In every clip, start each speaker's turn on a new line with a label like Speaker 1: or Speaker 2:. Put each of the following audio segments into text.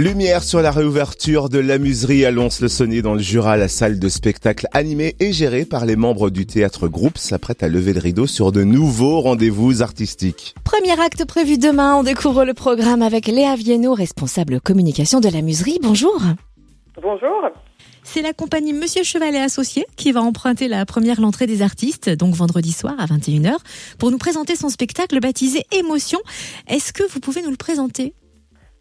Speaker 1: Lumière sur la réouverture de l'amuserie à Lons-le-Saunier dans le Jura. La salle de spectacle animée et gérée par les membres du théâtre groupe s'apprête à lever le rideau sur de nouveaux rendez-vous artistiques.
Speaker 2: Premier acte prévu demain. On découvre le programme avec Léa Viennot, responsable communication de l'amuserie. Bonjour.
Speaker 3: Bonjour.
Speaker 2: C'est la compagnie Monsieur Chevalet Associé qui va emprunter la première l'entrée des artistes, donc vendredi soir à 21h, pour nous présenter son spectacle baptisé Émotion. Est-ce que vous pouvez nous le présenter?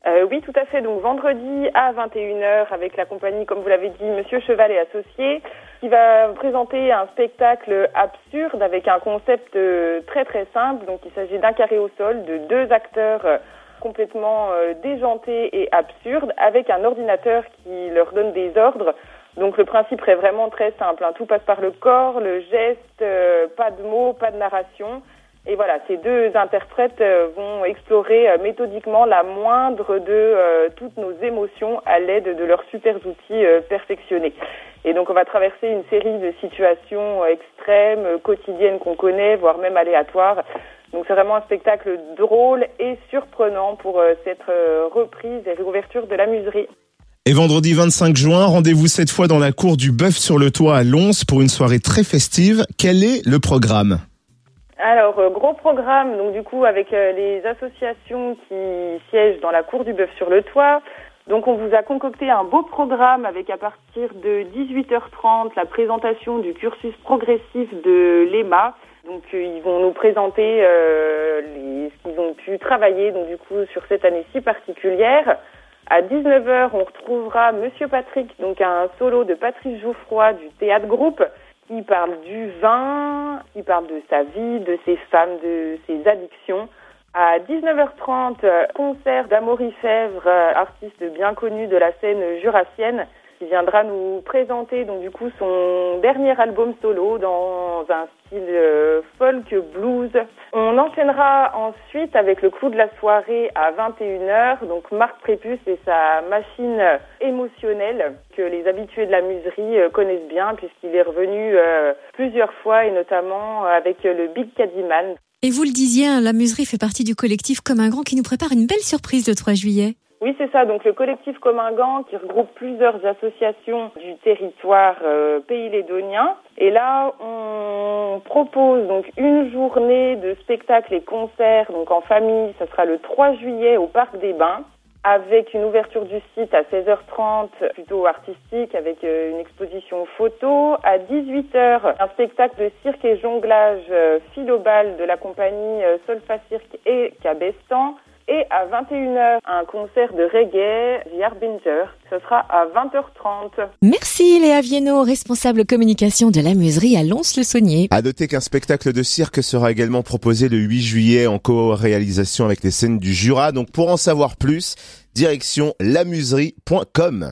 Speaker 3: Euh, oui, tout à fait. Donc vendredi à 21h avec la compagnie, comme vous l'avez dit, Monsieur Cheval et Associés, qui va présenter un spectacle absurde avec un concept euh, très très simple. Donc il s'agit d'un carré au sol de deux acteurs euh, complètement déjantés et absurdes avec un ordinateur qui leur donne des ordres. Donc le principe est vraiment très simple. Hein. Tout passe par le corps, le geste, pas de mots, pas de narration. Et voilà, ces deux interprètes euh, vont explorer euh, méthodiquement la moindre de euh, toutes nos émotions à l'aide de leurs super outils perfectionnés. Et donc on va traverser une série de situations extrêmes, quotidiennes qu'on connaît, voire même aléatoires. Donc c'est vraiment un spectacle drôle et surprenant pour cette reprise et réouverture de la muserie.
Speaker 1: Et vendredi 25 juin, rendez-vous cette fois dans la cour du Bœuf sur le Toit à Lons pour une soirée très festive. Quel est le programme?
Speaker 3: Alors, euh, gros programme, donc du coup, avec euh, les associations qui siègent dans la cour du bœuf sur le toit. Donc, on vous a concocté un beau programme avec à partir de 18h30 la présentation du cursus progressif de l'EMA. Donc, euh, ils vont nous présenter les, ce qu'ils ont pu travailler, donc du coup, sur cette année si particulière. À 19h, on retrouvera Monsieur Patrick, donc un solo de Patrice Jouffroy du théâtre groupe qui parle du vin, qui parle de sa vie, de ses femmes, de ses addictions. À 19h30, concert d'Amaury Fèvre, artiste bien connu de la scène jurassienne, qui viendra nous présenter donc du coup son dernier album solo dans un style euh, folk blues. On enchaînera ensuite avec le clou de la soirée à 21h, donc Marc Prépuce et sa machine émotionnelle que les habitués de la muserie euh, connaissent bien puisqu'il est revenu euh, plusieurs fois et notamment avec le Big Cadiman.
Speaker 2: Et vous le disiez, hein, la muserie fait partie du collectif Comme un Grand qui nous prépare une belle surprise le 3 juillet.
Speaker 3: Oui, c'est ça. Donc le collectif Comingan qui regroupe plusieurs associations du territoire euh, pays lédonien. Et là, on propose donc une journée de spectacles et concerts donc en famille. Ça sera le 3 juillet au Parc des Bains avec une ouverture du site à 16h30 plutôt artistique avec euh, une exposition photo. À 18h, un spectacle de cirque et jonglage euh, philobal de la compagnie Solfa Cirque et Cabestan. Et à 21h, un concert de reggae, The Harbinger. Ce sera à 20h30.
Speaker 2: Merci Léa Viennot, responsable communication de la muserie à Lons-le-Saunier.
Speaker 1: À noter qu'un spectacle de cirque sera également proposé le 8 juillet en co-réalisation avec les scènes du Jura. Donc pour en savoir plus, direction lamuserie.com.